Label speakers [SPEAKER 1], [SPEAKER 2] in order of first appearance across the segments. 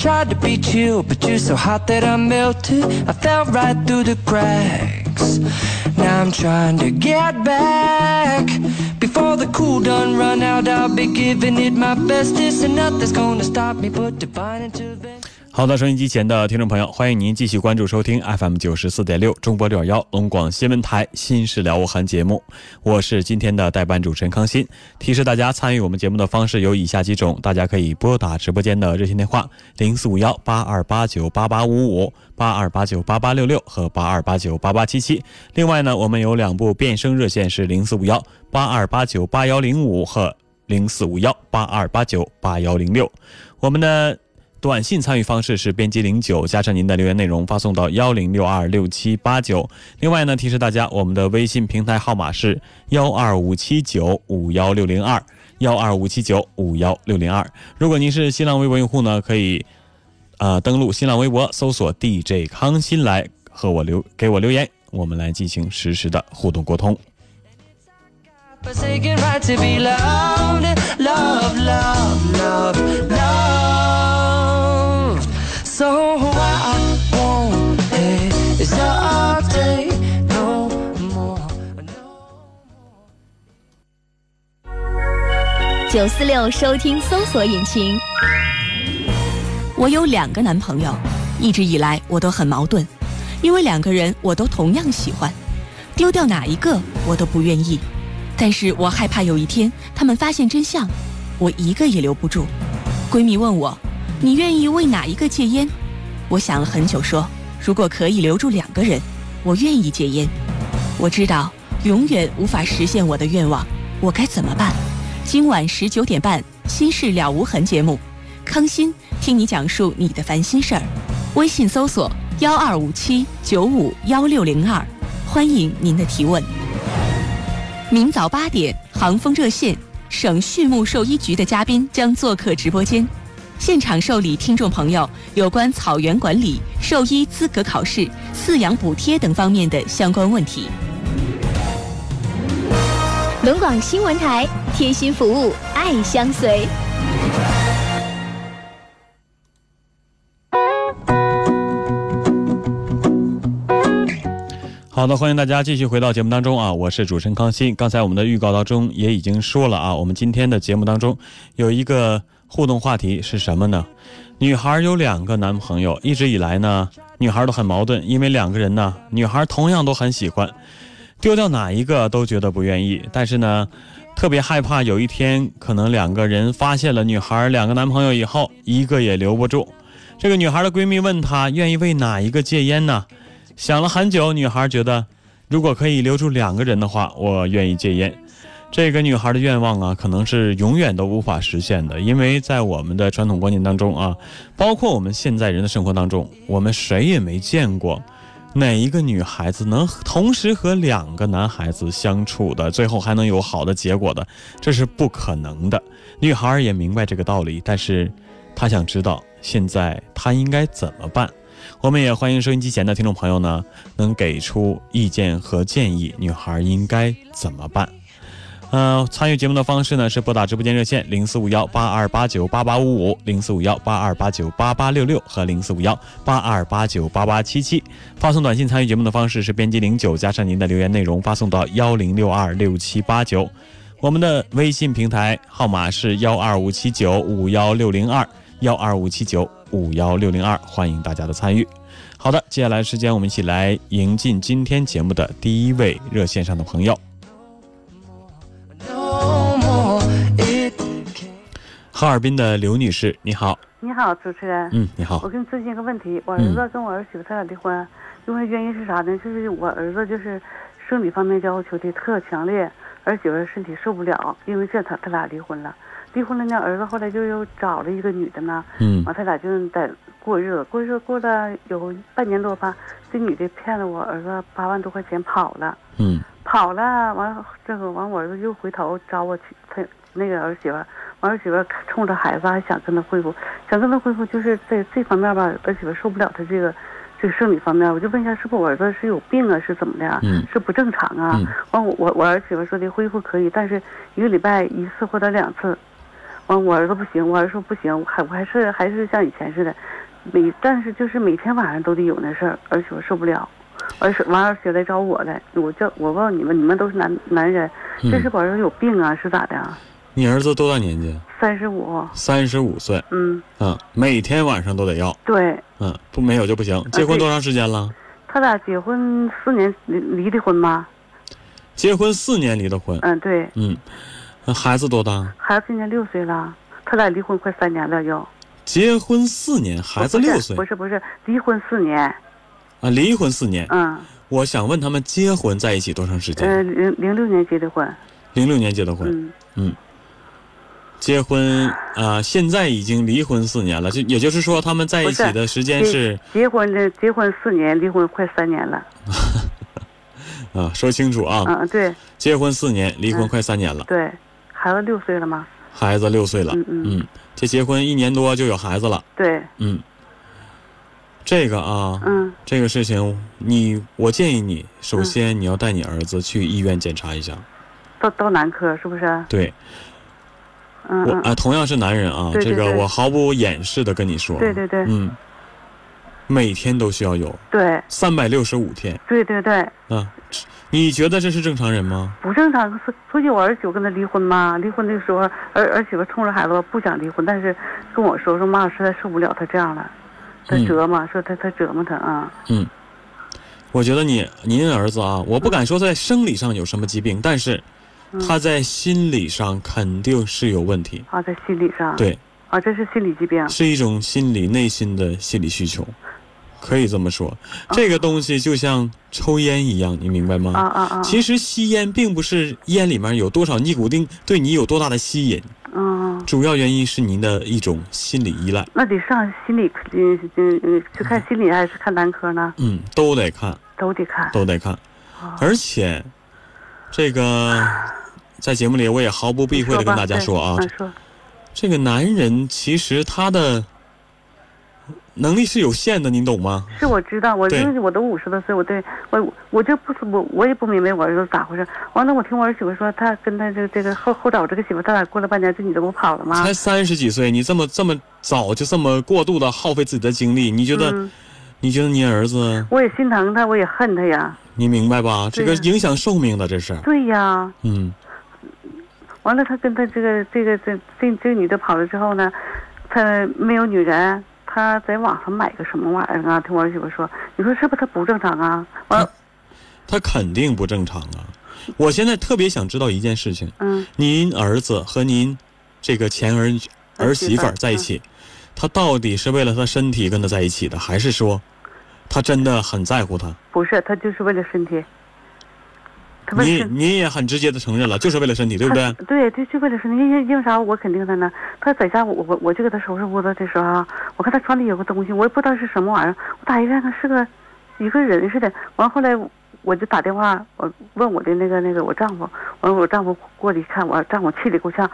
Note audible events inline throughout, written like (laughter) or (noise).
[SPEAKER 1] Tried to beat you, but you're so hot that I melted. I fell right through the cracks. Now I'm trying to get back. Before the cool done run out, I'll be giving it my bestest, and nothing's gonna stop me but divine intervention.
[SPEAKER 2] 好的，收音机前的听众朋友，欢迎您继续关注收听 FM 九十四点六中波六幺龙广新闻台《新事了无痕》节目，我是今天的代班主持人康欣。提示大家参与我们节目的方式有以下几种：大家可以拨打直播间的热线电话零四五幺八二八九八八五五、八二八九八八六六和八二八九八八七七。另外呢，我们有两部变声热线是零四五幺八二八九八幺零五和零四五幺八二八九八幺零六。我们的。短信参与方式是编辑零九加上您的留言内容发送到幺零六二六七八九。另外呢，提示大家，我们的微信平台号码是幺二五七九五幺六零二幺二五七九五幺六零二。如果您是新浪微博用户呢，可以啊登录新浪微博搜索 DJ 康欣来和我留给我留言，我们来进行实时的互动沟通。
[SPEAKER 3] 九四六收听搜索引擎。
[SPEAKER 4] 我有两个男朋友，一直以来我都很矛盾，因为两个人我都同样喜欢，丢掉哪一个我都不愿意。但是我害怕有一天他们发现真相，我一个也留不住。闺蜜问我。你愿意为哪一个戒烟？我想了很久，说如果可以留住两个人，我愿意戒烟。我知道永远无法实现我的愿望，我该怎么办？今晚十九点半，《心事了无痕》节目，康欣听你讲述你的烦心事儿。微信搜索幺二五七九五幺六零二，欢迎您的提问。明早八点，航风热线，省畜牧兽医局的嘉宾将做客直播间。现场受理听众朋友有关草原管理、兽医资格考试、饲养补贴等方面的相关问题。
[SPEAKER 3] 龙广新闻台贴心服务，爱相随。
[SPEAKER 2] 好的，欢迎大家继续回到节目当中啊！我是主持人康欣。刚才我们的预告当中也已经说了啊，我们今天的节目当中有一个。互动话题是什么呢？女孩有两个男朋友，一直以来呢，女孩都很矛盾，因为两个人呢，女孩同样都很喜欢，丢掉哪一个都觉得不愿意，但是呢，特别害怕有一天可能两个人发现了女孩两个男朋友以后，一个也留不住。这个女孩的闺蜜问她愿意为哪一个戒烟呢？想了很久，女孩觉得如果可以留住两个人的话，我愿意戒烟。这个女孩的愿望啊，可能是永远都无法实现的，因为在我们的传统观念当中啊，包括我们现在人的生活当中，我们谁也没见过哪一个女孩子能同时和两个男孩子相处的，最后还能有好的结果的，这是不可能的。女孩也明白这个道理，但是她想知道现在她应该怎么办。我们也欢迎收音机前的听众朋友呢，能给出意见和建议，女孩应该怎么办？呃，参与节目的方式呢是拨打直播间热线零四五幺八二八九八八五五、零四五幺八二八九八八六六和零四五幺八二八九八八七七。发送短信参与节目的方式是编辑零九加上您的留言内容发送到幺零六二六七八九。我们的微信平台号码是幺二五七九五幺六零二幺二五七九五幺六零二，欢迎大家的参与。好的，接下来时间我们一起来迎进今天节目的第一位热线上的朋友。哈尔滨的刘女士，你好。
[SPEAKER 5] 你好，主持人。
[SPEAKER 2] 嗯，你好
[SPEAKER 5] 我。跟你咨询一个问题，我儿
[SPEAKER 2] 嗯
[SPEAKER 5] 子跟我儿媳妇他俩离婚，因为原因是啥呢？就是我儿子就是生理方面要求的特强烈，儿媳妇身体受不了，因为这他他俩离婚了。离婚了呢，儿子后来就又找了一个女的呢，
[SPEAKER 2] 嗯
[SPEAKER 5] 完他俩就在过日子，过日子过了有半年多吧，这女的骗了我儿子八万多块钱跑了。
[SPEAKER 2] 嗯
[SPEAKER 5] 跑了，完了这个完，我儿子又回头找我去，他那个儿媳妇儿，完儿媳妇冲着孩子还想跟他恢复，想跟他恢复，就是在这方面吧，儿媳妇受不了他这个这个生理方面，我就问一下，是不是我儿子是有病啊，是怎么的啊？
[SPEAKER 2] 嗯
[SPEAKER 5] 是不正常啊？
[SPEAKER 2] 嗯
[SPEAKER 5] 完我我我儿媳妇说的恢复可以，但是一个礼拜一次或者两次。完我儿子不行，我儿子说不行，我还我还是还是像以前似的，每但是就是每天晚上都得有那事儿，儿媳妇受不了。儿媳完儿媳妇来找我来，我叫我问你们，你们都是男男人，这是
[SPEAKER 2] 嗯，
[SPEAKER 5] 我儿子有病啊，是咋的啊？
[SPEAKER 2] 你儿子多大年纪？
[SPEAKER 5] 三十五，
[SPEAKER 2] 三十五岁。
[SPEAKER 5] 嗯，
[SPEAKER 2] 嗯，每天晚上都得要。
[SPEAKER 5] 对
[SPEAKER 2] 嗯，不没有就不行。结婚多长时间了？
[SPEAKER 5] 他俩结婚四年离离的婚吗？
[SPEAKER 2] 结婚四年离的婚。
[SPEAKER 5] 嗯，对，
[SPEAKER 2] 嗯，那孩子多大？
[SPEAKER 5] 孩子今年六岁了，他俩离婚快三年了又。
[SPEAKER 2] 结婚四年，孩子六岁
[SPEAKER 5] 不是不是，离婚四年，
[SPEAKER 2] 啊，离婚四年。
[SPEAKER 5] 嗯，
[SPEAKER 2] 我想问他们结婚在一起多长时间？
[SPEAKER 5] 呃，零零六年结的婚，
[SPEAKER 2] 零六年结的婚，
[SPEAKER 5] 嗯嗯，
[SPEAKER 2] 结婚啊、现在已经离婚四年了，就也就是说他们在一起的时间是
[SPEAKER 5] 结婚的结婚四年，离婚快三年了，(laughs)
[SPEAKER 2] 啊，说清楚啊，
[SPEAKER 5] 嗯，对。
[SPEAKER 2] 结婚四年，离婚
[SPEAKER 5] 嗯
[SPEAKER 2] 快三年了，
[SPEAKER 5] 对，孩子六岁了吗？
[SPEAKER 2] 孩子六岁了，
[SPEAKER 5] 嗯嗯。
[SPEAKER 2] 嗯，这结婚一年多就有孩子了，
[SPEAKER 5] 对，
[SPEAKER 2] 嗯，这个啊，
[SPEAKER 5] 嗯，
[SPEAKER 2] 这个事情你，我建议你，首先你要带你儿子去医院检查一下，
[SPEAKER 5] 到到男科是不是？
[SPEAKER 2] 对
[SPEAKER 5] 嗯
[SPEAKER 2] 啊，同样是男人啊，
[SPEAKER 5] 对对对。
[SPEAKER 2] 这个我毫不掩饰的跟你说，
[SPEAKER 5] 对对对。
[SPEAKER 2] 嗯，每天都需要有
[SPEAKER 5] 对。
[SPEAKER 2] 三百六十五天。
[SPEAKER 5] 对对对，
[SPEAKER 2] 啊，你觉得这是正常人吗？
[SPEAKER 5] 不正常。所所以我儿媳妇跟他离婚嘛，离婚的时候，儿儿媳妇冲着孩子不想离婚，但是跟我说说妈，我实在受不了他这样了，他
[SPEAKER 2] 嗯。
[SPEAKER 5] 折磨，说他他折磨他啊，
[SPEAKER 2] 嗯，我觉得你您儿子啊，我不敢说在生理上有什么疾病，但是
[SPEAKER 5] 嗯
[SPEAKER 2] 他在心理上肯定是有问题，
[SPEAKER 5] 啊，在心理上，
[SPEAKER 2] 对，
[SPEAKER 5] 啊，这是心理疾病，
[SPEAKER 2] 是一种心理内心的心理需求，可以这么说。这个东西就像抽烟一样，你明白吗？
[SPEAKER 5] 啊啊啊，
[SPEAKER 2] 其实吸烟并不是烟里面有多少尼古丁对你有多大的吸引，
[SPEAKER 5] 嗯，
[SPEAKER 2] 主要原因是您的一种心理依赖。
[SPEAKER 5] 那得上心理，嗯嗯嗯，去看心理还是看男科呢？
[SPEAKER 2] 嗯，都得看，
[SPEAKER 5] 都得看。
[SPEAKER 2] 都得看。
[SPEAKER 5] 啊
[SPEAKER 2] 而且，这个在节目里我也毫不避讳的跟大家说啊，这个男人其实他的能力是有限的，您懂吗？
[SPEAKER 5] 是我知道，我因为我都五十多岁，我对我我就不是我我也不明白我儿子咋回事。完了，我听我儿媳妇说，他跟他这个这个后后找这个媳妇，他俩过了半年，这女的不跑了吗？
[SPEAKER 2] 才三十几岁，你这么这么早就这么过度的耗费自己的精力，你觉得、
[SPEAKER 5] 嗯，
[SPEAKER 2] 你觉得你儿子，
[SPEAKER 5] 我也心疼他，我也恨他呀。
[SPEAKER 2] 你明白吧？这个影响寿命的，这是，
[SPEAKER 5] 对呀，
[SPEAKER 2] 嗯
[SPEAKER 5] 完了，他跟他这个这个这这这个女的跑了之后呢，他没有女人，他在网上买个什么玩意儿啊？听我儿媳妇说，你说是不是他不正常啊？完了，
[SPEAKER 2] 他肯定不正常啊！我现在特别想知道一件事情：
[SPEAKER 5] 嗯，
[SPEAKER 2] 您儿子和您这个前儿儿媳妇儿在一起，他到底是为了他身体跟他在一起的，还是说他真的很在乎他？
[SPEAKER 5] 不是，他就是为了身体。
[SPEAKER 2] 你你也很直接的承认了，就是为了身体，对不对？
[SPEAKER 5] 他对，就就为了身体，因为因为啥？我肯定他呢。他在家，我我我就给他收拾屋子的时候啊，我看他床底有个东西，我也不知道是什么玩意儿。我打一看，他是个一个人似的。完后来我就打电话，我问我的那个那个我丈夫，完我丈夫过来一看，我丈夫气的够呛，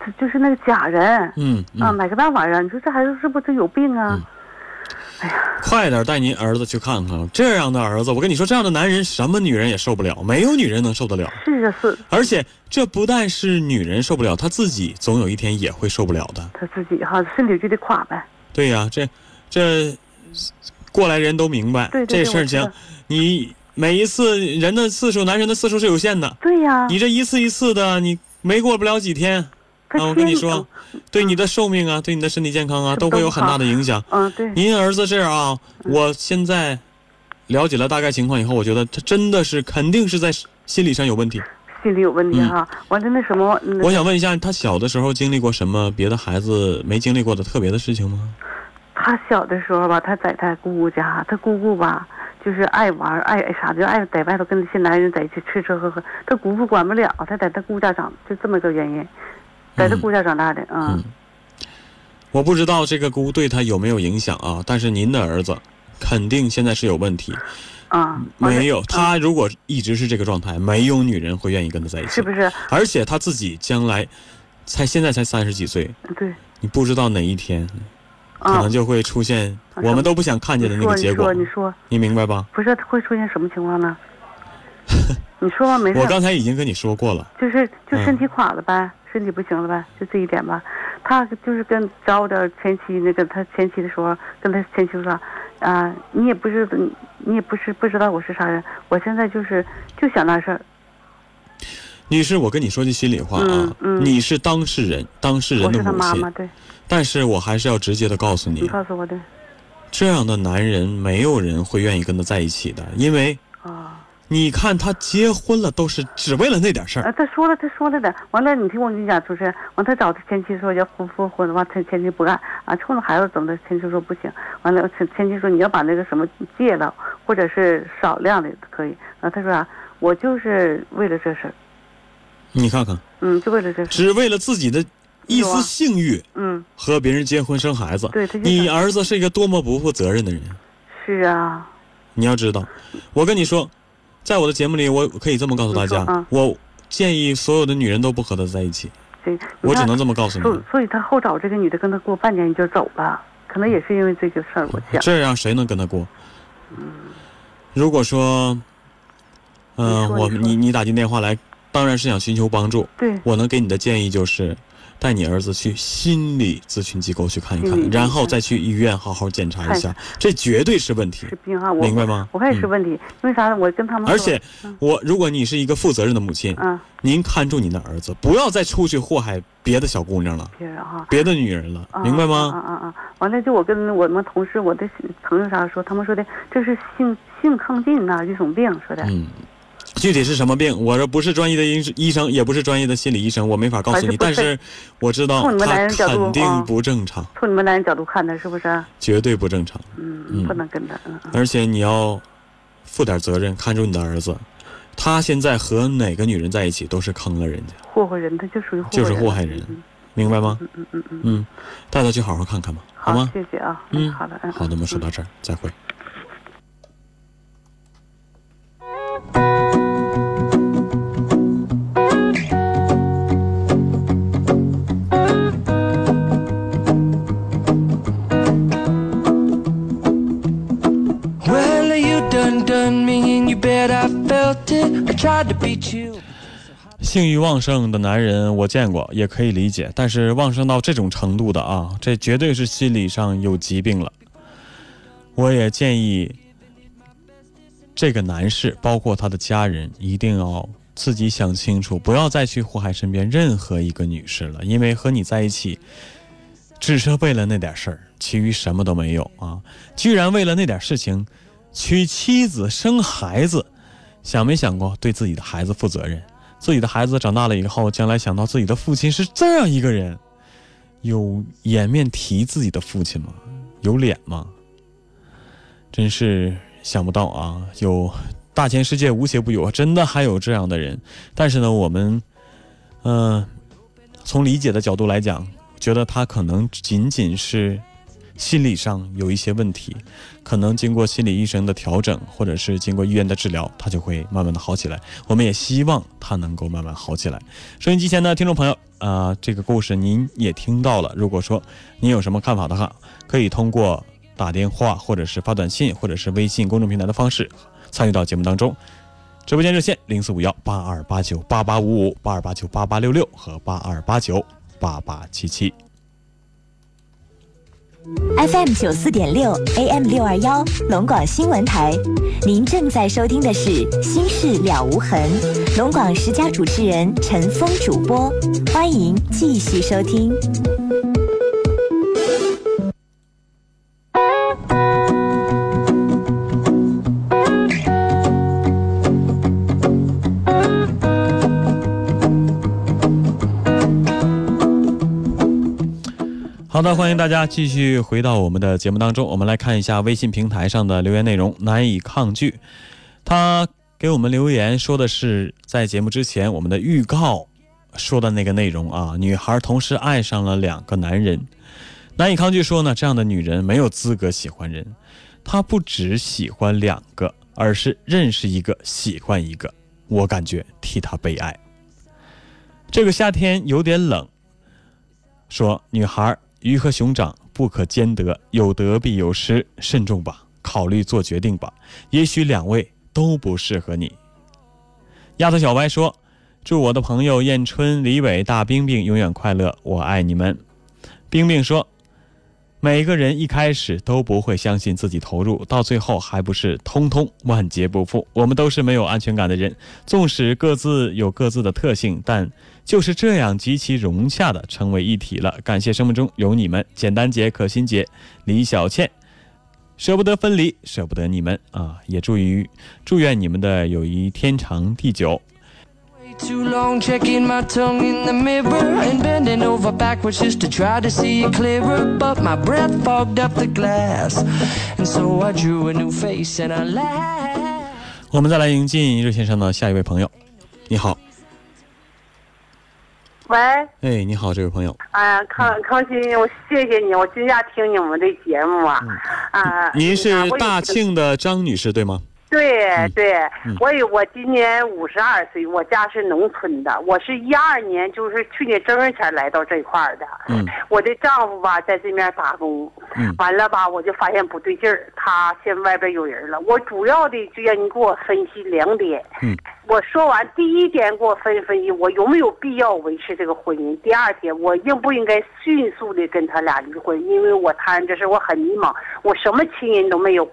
[SPEAKER 5] 他就是那个假人。
[SPEAKER 2] 嗯
[SPEAKER 5] 啊，
[SPEAKER 2] 嗯，
[SPEAKER 5] 买个那玩意儿，你说这孩子是不是有病啊？
[SPEAKER 2] 快点带您儿子去看看。这样的儿子，我跟你说，这样的男人，什么女人也受不了，没有女人能受得了。
[SPEAKER 5] 是啊是，
[SPEAKER 2] 而且这不但是女人受不了，他自己总有一天也会受不了的。
[SPEAKER 5] 他自己哈身体就得垮呗。
[SPEAKER 2] 对呀、这这过来人都明白，
[SPEAKER 5] 对对对
[SPEAKER 2] 这事儿情你每一次人的次数，男人的次数是有限的，
[SPEAKER 5] 对呀、
[SPEAKER 2] 你这一次一次的，你没过不了几天。
[SPEAKER 5] 他 (laughs)
[SPEAKER 2] 啊，我跟你说，对你的寿命啊，对你的身体健康啊，都会有很大的影响。
[SPEAKER 5] 嗯，对，
[SPEAKER 2] 您儿子这样啊，我现在了解了大概情况以后，我觉得他真的是肯定是在心理上有问题。
[SPEAKER 5] 心理有问题哈。完了那什么，嗯
[SPEAKER 2] 我想问一下，他小的时候经历过什么别的孩子没经历过的特别的事情吗？
[SPEAKER 5] 他小的时候吧，他在他姑姑家，他姑姑吧，就是爱玩爱爱啥，就爱在外头跟那些男人在一起吃吃喝喝。他姑父管不了，他在他姑家长，就这么个原因，在这姑家长大的，嗯，
[SPEAKER 2] 嗯我不知道这个姑对他有没有影响啊，但是您的儿子肯定现在是有问题。
[SPEAKER 5] 啊，
[SPEAKER 2] 没有，
[SPEAKER 5] 嗯
[SPEAKER 2] 他如果一直是这个状态，没有女人会愿意跟他在一起。
[SPEAKER 5] 是不？是？
[SPEAKER 2] 而且他自己将来，才现在才三十几岁，
[SPEAKER 5] 对，
[SPEAKER 2] 你不知道哪一天可
[SPEAKER 5] 啊
[SPEAKER 2] 能，就会出现
[SPEAKER 5] 啊
[SPEAKER 2] 我们都不想看见的那个结果
[SPEAKER 5] 你说，你说，你
[SPEAKER 2] 明白吧？
[SPEAKER 5] 不是会出现什么情况呢？(laughs) 你说吧，没事
[SPEAKER 2] 我。刚才已经跟你说过了，
[SPEAKER 5] 就是就
[SPEAKER 2] 嗯
[SPEAKER 5] 身体垮了呗，身体不行了呗，就这一点吧。他就是跟找我的前妻那个他前妻的时候，跟他前妻说，啊、你也不是你也不是不知道我是啥人，我现在就是就想那事儿，
[SPEAKER 2] 女士，我跟你说句心里话啊，
[SPEAKER 5] 嗯嗯
[SPEAKER 2] 你是当事人，当事人的母亲，
[SPEAKER 5] 妈妈，对，
[SPEAKER 2] 但是我还是要直接的告诉
[SPEAKER 5] 你
[SPEAKER 2] 你，
[SPEAKER 5] 告诉我的
[SPEAKER 2] 这样的男人没有人会愿意跟他在一起的，因为
[SPEAKER 5] 啊。
[SPEAKER 2] 你看他结婚了都是只为了那点事儿。
[SPEAKER 5] 啊，他说了，他说了的。完了，你听我跟你讲，主持人，完他找他前妻说要复复婚，完他前妻不干啊，冲着孩子怎么的，前妻说不行。完了，前前妻说你要把那个什么戒了，或者是少量的可以。然后他说啊，我就是为了这事儿，
[SPEAKER 2] 你看看，
[SPEAKER 5] 嗯，就为了这事儿，
[SPEAKER 2] 只为了自己的一丝性欲
[SPEAKER 5] 嗯，
[SPEAKER 2] 和别人结婚生孩子。
[SPEAKER 5] 对，他就
[SPEAKER 2] 你儿子是一个多么不负责任的人，
[SPEAKER 5] 是啊，
[SPEAKER 2] 你要知道，我跟你说，在我的节目里，我可以这么告诉大家
[SPEAKER 5] 啊，
[SPEAKER 2] 我建议所有的女人都不和他在一起，
[SPEAKER 5] 对，
[SPEAKER 2] 我只能这么告诉你。
[SPEAKER 5] 所。所以他后找这个女的跟他过半年就走了，可能也是因为这个事儿，我想，
[SPEAKER 2] 这样谁能跟他过？如果说，嗯、我你你打进电话来，当然是想寻求帮助。
[SPEAKER 5] 对，
[SPEAKER 2] 我能给你的建议就是，带你儿子去心理咨询机构去看一看，然后再去医院好好检查一下，这绝对是问题
[SPEAKER 5] 是，病啊，
[SPEAKER 2] 明白吗？
[SPEAKER 5] 我看也是
[SPEAKER 2] 嗯
[SPEAKER 5] 问题，因为啥呢？我跟他们
[SPEAKER 2] 而且，我如果你是一个负责任的母亲，
[SPEAKER 5] 嗯，
[SPEAKER 2] 您看住您的儿子，不要再出去祸害别的小姑娘了，
[SPEAKER 5] 别人哈。
[SPEAKER 2] 别的女人了，
[SPEAKER 5] 啊
[SPEAKER 2] 明白吗？
[SPEAKER 5] 啊啊啊！完了，就我跟我们同事、我的朋友啥说，他们说的这是性性亢进呐、一种病，说的。
[SPEAKER 2] 嗯，具体是什么病，我这不是专业的医医生，也不是专业的心理医生，我没法告诉你。
[SPEAKER 5] 是
[SPEAKER 2] 但是我知道他肯定
[SPEAKER 5] 啊
[SPEAKER 2] 不正常，
[SPEAKER 5] 从你们男人角度看的，是不是？
[SPEAKER 2] 绝对不正常。
[SPEAKER 5] 嗯，
[SPEAKER 2] 嗯
[SPEAKER 5] 不能跟他，
[SPEAKER 2] 而且你要负点责任，看住你的儿子。他现在和哪个女人在一起都是坑了人家，
[SPEAKER 5] 祸害人，他就属于祸害
[SPEAKER 2] 就是祸害人
[SPEAKER 5] 嗯
[SPEAKER 2] 明白吗？
[SPEAKER 5] 嗯嗯嗯嗯，
[SPEAKER 2] 嗯，带他去好好看看吧，好吗？
[SPEAKER 5] 谢谢啊。
[SPEAKER 2] 嗯
[SPEAKER 5] 好的，嗯，
[SPEAKER 2] 好的，我们说
[SPEAKER 5] 嗯
[SPEAKER 2] 到这儿，再会。性欲旺盛的男人我见过，也可以理解，但是旺盛到这种程度的啊，这绝对是心理上有疾病了。我也建议这个男士，包括他的家人，一定要自己想清楚，不要再去祸害身边任何一个女士了，因为和你在一起，只是为了那点事儿，其余什么都没有啊！居然为了那点事情，娶妻子生孩子，想没想过对自己的孩子负责任？自己的孩子长大了以后，将来想到自己的父亲是这样一个人，有颜面提自己的父亲吗？有脸吗？真是想不到啊！有大千世界无邪不有，真的还有这样的人。但是呢，我们，嗯、从理解的角度来讲，觉得他可能仅仅是心理上有一些问题，可能经过心理医生的调整，或者是经过医院的治疗，他就会慢慢的好起来。我们也希望他能够慢慢好起来。收音机前的听众朋友，啊、这个故事您也听到了。如果说您有什么看法的话，可以通过打电话，或者是发短信，或者是微信公众平台的方式参与到节目当中。直播间热线零四五幺八二八九八八五五八二八九八八六六和八二八九八八七七。
[SPEAKER 6] FM 九四点六，AM 六二幺，龙广新闻台。您正在收听的是《心事了无痕》，龙广十佳主持人陈峰主播，欢迎继续收听。
[SPEAKER 2] 好的，欢迎大家继续回到我们的节目当中。我们来看一下微信平台上的留言内容，难以抗拒。他给我们留言说的是，在节目之前我们的预告说的那个内容啊，女孩同时爱上了两个男人。难以抗拒说呢，这样的女人没有资格喜欢人，她不只喜欢两个，而是认识一个喜欢一个。我感觉替她悲哀。这个夏天有点冷，说女孩。鱼和熊掌不可兼得，有得必有失，慎重吧，考虑做决定吧。也许两位都不适合你。丫头小歪说：“祝我的朋友燕春、李伟、大冰冰永远快乐，我爱你们。”冰冰说：“每个人一开始都不会相信自己投入，到最后还不是通通万劫不复。我们都是没有安全感的人，纵使各自有各自的特性，但……”就是这样极其融洽的成为一体了。感谢生命中有你们，简单姐、可心姐、李小倩，舍不得分离，舍不得你们啊！也祝于祝愿你们的友谊天长地久。
[SPEAKER 1] Too long checking my tongue in the mirror and bending over backwards just to try to see it clearer. But my breath fogged up the glass, and so I drew a new face and I laughed.
[SPEAKER 2] 我们再来迎进热线上的下一位朋友，你好。
[SPEAKER 7] 喂，
[SPEAKER 2] 哎，你好，这位朋友。
[SPEAKER 7] 哎呀，康康欣，我谢谢你，我今天听你们的节目啊，啊，
[SPEAKER 2] 您是大庆的张女士对吗？
[SPEAKER 7] 对对
[SPEAKER 2] 嗯，
[SPEAKER 7] 我有我今年五十二岁，我家是农村的，我是一二年，就是去年正月前来到这块儿的。
[SPEAKER 2] 嗯
[SPEAKER 7] 我的丈夫吧在这面打工，
[SPEAKER 2] 嗯
[SPEAKER 7] 完了吧我就发现不对劲儿，他现在外边有人了。我主要的就让你给我分析两点。
[SPEAKER 2] 嗯，
[SPEAKER 7] 我说完第一点给我分析分析，我有没有必要维持这个婚姻？第二点，我应不应该迅速的跟他俩离婚？因为我谈这事我很迷茫，我什么亲人都没有。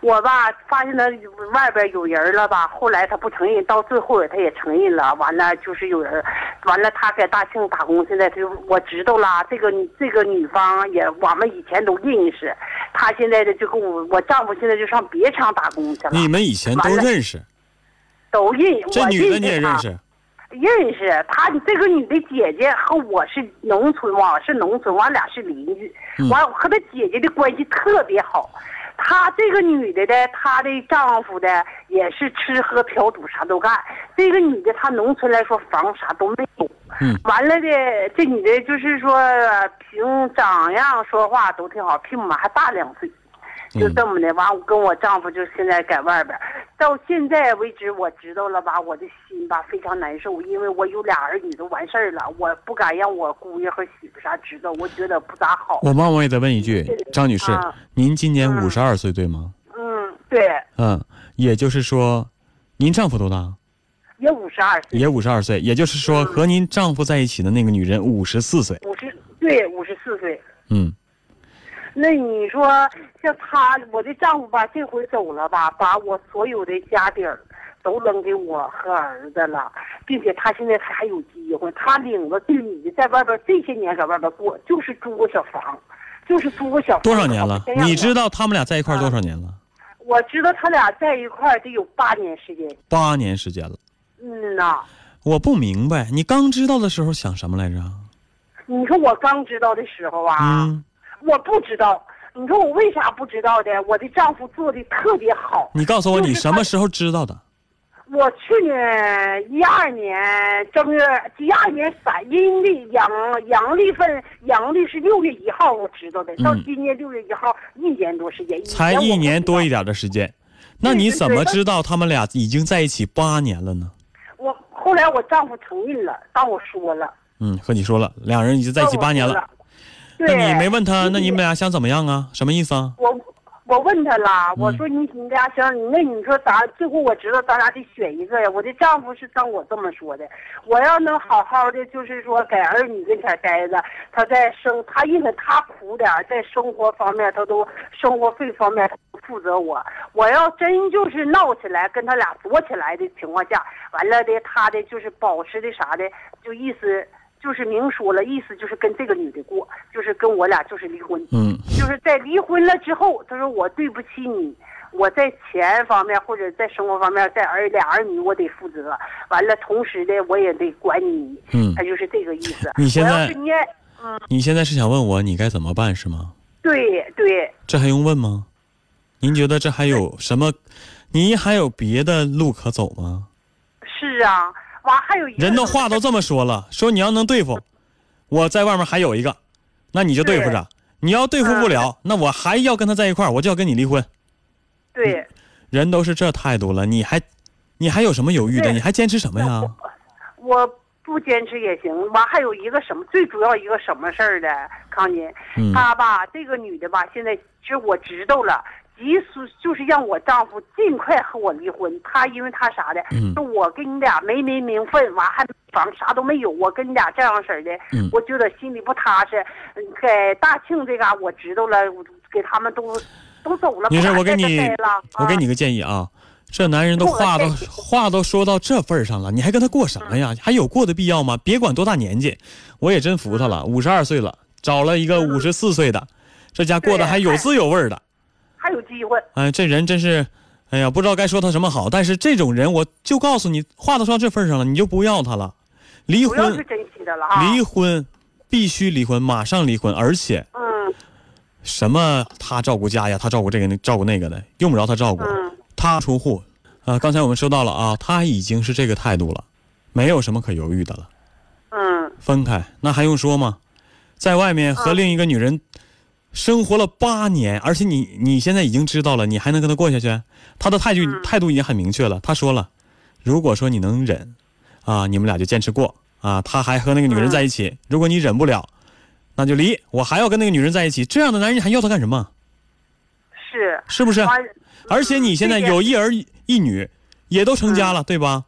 [SPEAKER 7] 我吧发现他外边有人了吧，后来他不承认，到最后他也承认了。完了就是有人，完了他在大庆打工，现在就我知道了。这个这个女方也我们以前都认识，他现在的就跟我我丈夫现在就上别厂打工去了。
[SPEAKER 2] 你们以前都认识，
[SPEAKER 7] 都认，我
[SPEAKER 2] 这女的你也认识？
[SPEAKER 7] 认识她这个女的姐姐和我是农村，我是农村，我俩是邻居。
[SPEAKER 2] 嗯
[SPEAKER 7] 完，我和她姐姐的关系特别好。她这个女的的，她的丈夫的也是吃喝嫖赌啥都干。这个女的她农村来说房啥都没有。
[SPEAKER 2] 嗯
[SPEAKER 7] 完了的，这女的就是说凭长样说话都挺好，比我们还大两岁。就
[SPEAKER 2] 嗯
[SPEAKER 7] 这么的，完我跟我丈夫就现在在外边，到现在为止我知道了吧，我的心吧非常难受，因为我有俩儿女都完事儿了，我不敢让我姑爷和媳妇啥知道，我觉得不咋好。
[SPEAKER 2] 我冒昧的问一句，张女士
[SPEAKER 7] 啊，
[SPEAKER 2] 您今年
[SPEAKER 7] 嗯
[SPEAKER 2] 五十二岁对吗？
[SPEAKER 7] 嗯，对，
[SPEAKER 2] 嗯，也就是说，您丈夫多大？
[SPEAKER 7] 也五十二岁，
[SPEAKER 2] 也五十二岁，也就是说，和您丈夫在一起的那个女人五十四岁。
[SPEAKER 7] 五十对五十四岁。
[SPEAKER 2] 嗯
[SPEAKER 7] 那你说像他，我的丈夫吧，这回走了吧，把我所有的家底儿都扔给我和儿子了，并且他现在他还有机会，他领着这女的在外边这些年在外边过，就是租个小房，就是租个小房。
[SPEAKER 2] 多少年了你知道他们俩在一块多少年了？
[SPEAKER 7] 我知道他俩在一块儿得有八年时间。
[SPEAKER 2] 八年时间了。
[SPEAKER 7] 嗯呐，
[SPEAKER 2] 我不明白，你刚知道的时候想什么来着？
[SPEAKER 7] 你说我刚知道的时候啊，
[SPEAKER 2] 嗯，
[SPEAKER 7] 我不知道。你说我为啥不知道的？我的丈夫做的特别好。
[SPEAKER 2] 你告诉我你什么时候知道的？
[SPEAKER 7] 我去年一二年正月，一二年三阴历阳阳历份阳历是六月一号，我知道的。到
[SPEAKER 2] 嗯
[SPEAKER 7] 今年六月一号，一年多时间，
[SPEAKER 2] 才一年多一。
[SPEAKER 7] 点
[SPEAKER 2] 的时间，那你怎么知道他们俩已经在一起八年了呢？
[SPEAKER 7] 我后来我丈夫承认了，当我说了，
[SPEAKER 2] 嗯，和你说了，两人已经在一起八年了。那
[SPEAKER 7] 对
[SPEAKER 2] 你没问他，那你们俩想怎么样啊？什么意思啊？
[SPEAKER 7] 我我问他了，我
[SPEAKER 2] 嗯
[SPEAKER 7] 说你你俩想，那你说咱最后我知道咱俩得选一个呀。我的丈夫是当我这么说的，我要能好好的，就是说在儿女跟前待着，他在生他因为他苦点儿在生活方面他都生活费方面他都负责我。我要真就是闹起来跟他俩躲起来的情况下，完了的他的就是保持的啥的，就意思。就是明说了，意思就是跟这个女的过，就是跟我俩就是离婚。
[SPEAKER 2] 嗯，
[SPEAKER 7] 就是在离婚了之后，他说我对不起你，我在钱方面或者在生活方面，在儿俩儿女我得负责。完了，同时的我也得管你，
[SPEAKER 2] 嗯
[SPEAKER 7] 他就是这个意思。
[SPEAKER 2] 你现在
[SPEAKER 7] 我要是你也
[SPEAKER 2] 你现在是想问我你该怎么办是吗？
[SPEAKER 7] 对对
[SPEAKER 2] 这还用问吗？您觉得这还有什么？您还有别的路可走吗？
[SPEAKER 7] 是啊，完还有一个
[SPEAKER 2] 人都话都这么说了，说你要能对付，我在外面还有一个，那你就对付着。你要对付不了，那我还要跟他在一块儿，我就要跟你离婚。
[SPEAKER 7] 对
[SPEAKER 2] 人都是这态度了，你还，你还有什么犹豫的？你还坚持什么呀？
[SPEAKER 7] 我不坚持也行。完还有一个什么，最主要一个什么事儿呢？康姐，
[SPEAKER 2] 嗯
[SPEAKER 7] 她吧，这个女的吧，现在其实我知道了。急速就是让我丈夫尽快和我离婚，他因为他啥的，
[SPEAKER 2] 嗯
[SPEAKER 7] 说我跟你俩没没名分，完还没房啥都没有，我跟你俩这样式儿的，
[SPEAKER 2] 嗯
[SPEAKER 7] 我觉得心里不踏实。嗯在大庆这嘎我知道了，给他们都都走了。
[SPEAKER 2] 女士，我给你我给你个建议啊，这男人都话都话都说到这份儿上了，你还跟他过什么呀？还有过的必要吗？别管多大年纪，我也真服他了，五十二岁了，找了一个五十四岁的，这家过得还有滋有味儿的。
[SPEAKER 7] 还有机会。
[SPEAKER 2] 哎，这人真是，哎呀，不知道该说他什么好。但是这种人，我就告诉你，话都说到这份上了，你就不要他了，离婚
[SPEAKER 7] 是，珍惜的了啊。
[SPEAKER 2] 离婚，必须离婚，马上离婚，而且
[SPEAKER 7] 嗯
[SPEAKER 2] 什么他照顾家呀，他照顾这个照顾那个的，用不着他照顾，
[SPEAKER 7] 嗯
[SPEAKER 2] 他出户。啊、刚才我们说到了啊，他已经是这个态度了，没有什么可犹豫的了。
[SPEAKER 7] 嗯
[SPEAKER 2] 分开那还用说吗？在外面和
[SPEAKER 7] 嗯
[SPEAKER 2] 另一个女人生活了八年，而且你你现在已经知道了，你还能跟他过下去？他的态度、
[SPEAKER 7] 嗯
[SPEAKER 2] 态度已经很明确了，他说了，如果说你能忍，啊，你们俩就坚持过啊。他还和那个女人在一起，
[SPEAKER 7] 嗯
[SPEAKER 2] 如果你忍不了，那就离。我还要跟那个女人在一起，这样的男人你还要他干什么？
[SPEAKER 7] 是。
[SPEAKER 2] 是不是？
[SPEAKER 7] 完
[SPEAKER 2] 而且你现在有一儿一女，也都成家了，对吧？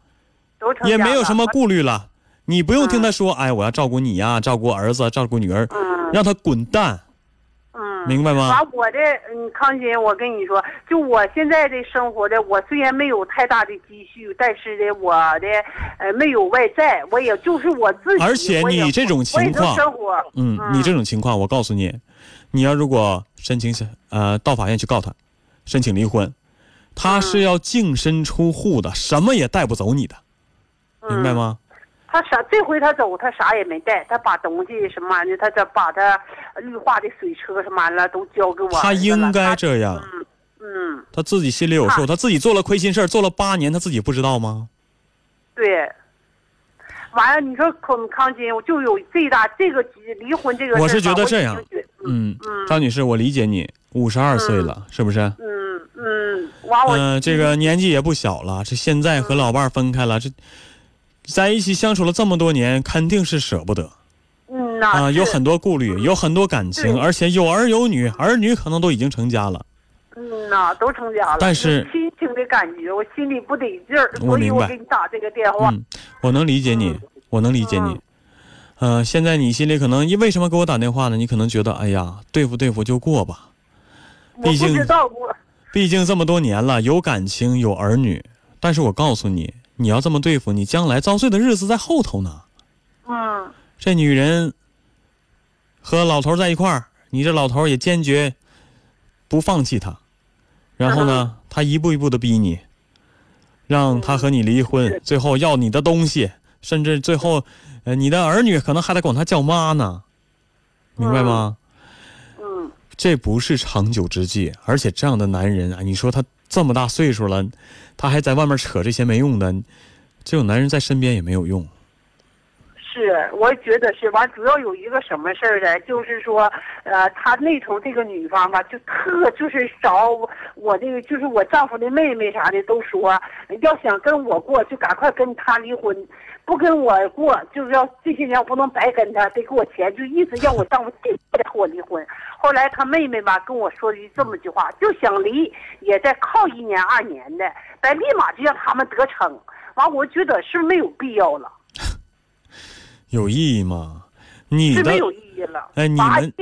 [SPEAKER 7] 都成
[SPEAKER 2] 也
[SPEAKER 7] 家了
[SPEAKER 2] 没有什么顾虑了。你不用听他说，哎，我要照顾你呀，照顾儿子，照顾女儿，
[SPEAKER 7] 嗯
[SPEAKER 2] 让他滚蛋，
[SPEAKER 7] 嗯，
[SPEAKER 2] 明白吗？
[SPEAKER 7] 把，我的嗯，康姐，我跟你说，就我现在的生活的，我虽然没有太大的积蓄，但是呢，我的呃没有外债，我也就是我自己。
[SPEAKER 2] 而且你这种情况
[SPEAKER 7] 生活，
[SPEAKER 2] 嗯，你这种情况，我告诉你，你要如果申请呃到法院去告他，申请离婚，他是要净身出户的，什么也带不走你的，明白吗？
[SPEAKER 7] 他啥？这回他走，他啥也没带，他把东西什么玩意儿，他这把他绿化的水车什么玩意儿都交给我了。
[SPEAKER 2] 他应该这样，
[SPEAKER 7] 嗯，
[SPEAKER 2] 他自己心里有数，
[SPEAKER 7] 他
[SPEAKER 2] 他自己做了亏心事儿做了八年，他自己不知道吗？
[SPEAKER 7] 对。完了，你说康康金，我就有最大这个离婚这个事儿。
[SPEAKER 2] 我是觉得这样嗯
[SPEAKER 7] 嗯，
[SPEAKER 2] 张女士，我理解你，五十二岁了，是不是？
[SPEAKER 7] 嗯嗯，完我
[SPEAKER 2] 嗯、这个年纪也不小了，这现在和老伴儿分开了，这在一起相处了这么多年，肯定是舍不得
[SPEAKER 7] 嗯呐
[SPEAKER 2] 啊、有很多顾虑，有很多感情，而且有儿有女，儿女可能都已经成家了。
[SPEAKER 7] 嗯呐，都成家了。
[SPEAKER 2] 但是
[SPEAKER 7] 有亲情的感觉，我心里不得劲儿，所以我给你打这个电话。
[SPEAKER 2] 嗯，我能理解你，我能理解你。呃，现在你心里可能，因为什么给我打电话呢？你可能觉得，哎呀，对付对付就过吧，毕竟毕竟这么多年了，有感情，有儿女。但是我告诉你，你要这么对付，你将来遭罪的日子在后头呢。
[SPEAKER 7] 嗯。
[SPEAKER 2] 这女人和老头在一块儿，你这老头也坚决不放弃她，然后呢，他一步一步的逼你，让他和你离婚，最后要你的东西，甚至最后，呃，你的儿女可能还得管他叫妈呢，明白吗？
[SPEAKER 7] 嗯，
[SPEAKER 2] 这不是长久之计，而且这样的男人啊，你说他这么大岁数了，他还在外面扯这些没用的，这种男人在身边也没有用。
[SPEAKER 7] 是，我觉得是完，主要有一个什么事儿呢？就是说，呃，他那头这个女方吧，就特就是找我我这个，就是我丈夫的妹妹啥的，都说要想跟我过，就赶快跟他离婚，不跟我过，就是要这些年我不能白跟他，得给我钱，就一直让我丈夫尽快的和我离婚。后来他妹妹吧跟我说了这么句话，就想离，也在靠一年二年的，但立马就让他们得逞。完，我觉得是没有必要了。
[SPEAKER 2] 有意义吗？你的
[SPEAKER 7] 是没有意义了。
[SPEAKER 2] 哎你们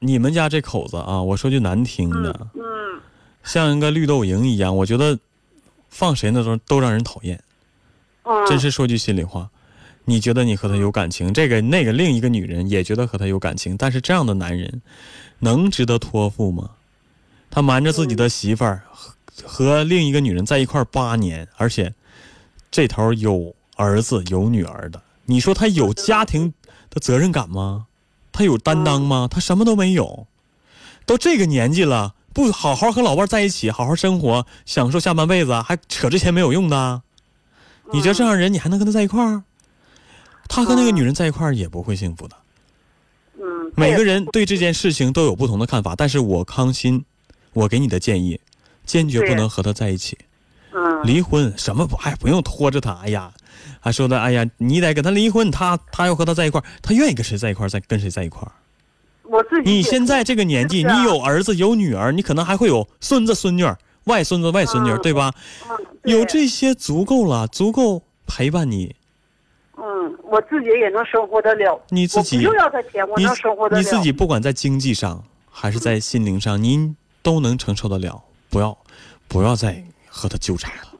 [SPEAKER 2] 你们家这口子啊，我说句难听的，
[SPEAKER 7] 嗯，
[SPEAKER 2] 像一个绿豆蝇一样，我觉得放谁那都都让人讨厌。
[SPEAKER 7] 嗯，
[SPEAKER 2] 真是说句心里话，你觉得你和他有感情，这个那个另一个女人也觉得和他有感情，但是这样的男人能值得托付吗？他瞒着自己的媳妇儿和和另一个女人在一块八年，而且这头有儿子有女儿的，你说他有家庭的责任感吗？他有担当吗？他什么都没有，都这个年纪了，不好好和老伴在一起，好好生活，享受下半辈子，还扯这些没有用的。你觉得这样人，你还能跟他在一块儿？他和那个女人在一块儿也不会幸福的。
[SPEAKER 7] 嗯，
[SPEAKER 2] 每个人对这件事情都有不同的看法，但是我康欣，我给你的建议，坚决不能和他在一起。
[SPEAKER 7] 嗯，
[SPEAKER 2] 离婚什么不哎不用拖着他，哎呀，还说的哎呀，你得跟他离婚，他他要和他在一块儿，他愿意跟谁在一块儿，再跟谁在一块儿。
[SPEAKER 7] 我自己
[SPEAKER 2] 你现在这个年纪，你有儿子有女儿，你可能还会有孙子孙女儿、外孙子外孙女儿，
[SPEAKER 7] 嗯
[SPEAKER 2] 对吧？
[SPEAKER 7] 嗯对
[SPEAKER 2] 有这些足够了，足够陪伴你。
[SPEAKER 7] 嗯，我自己也能生活得了。
[SPEAKER 2] 你自己
[SPEAKER 7] 我要他钱，我
[SPEAKER 2] 你
[SPEAKER 7] 能生活得了。
[SPEAKER 2] 你自己不管在经济上还是在心灵上，您都能承受得了。不要，不要再和他纠缠了。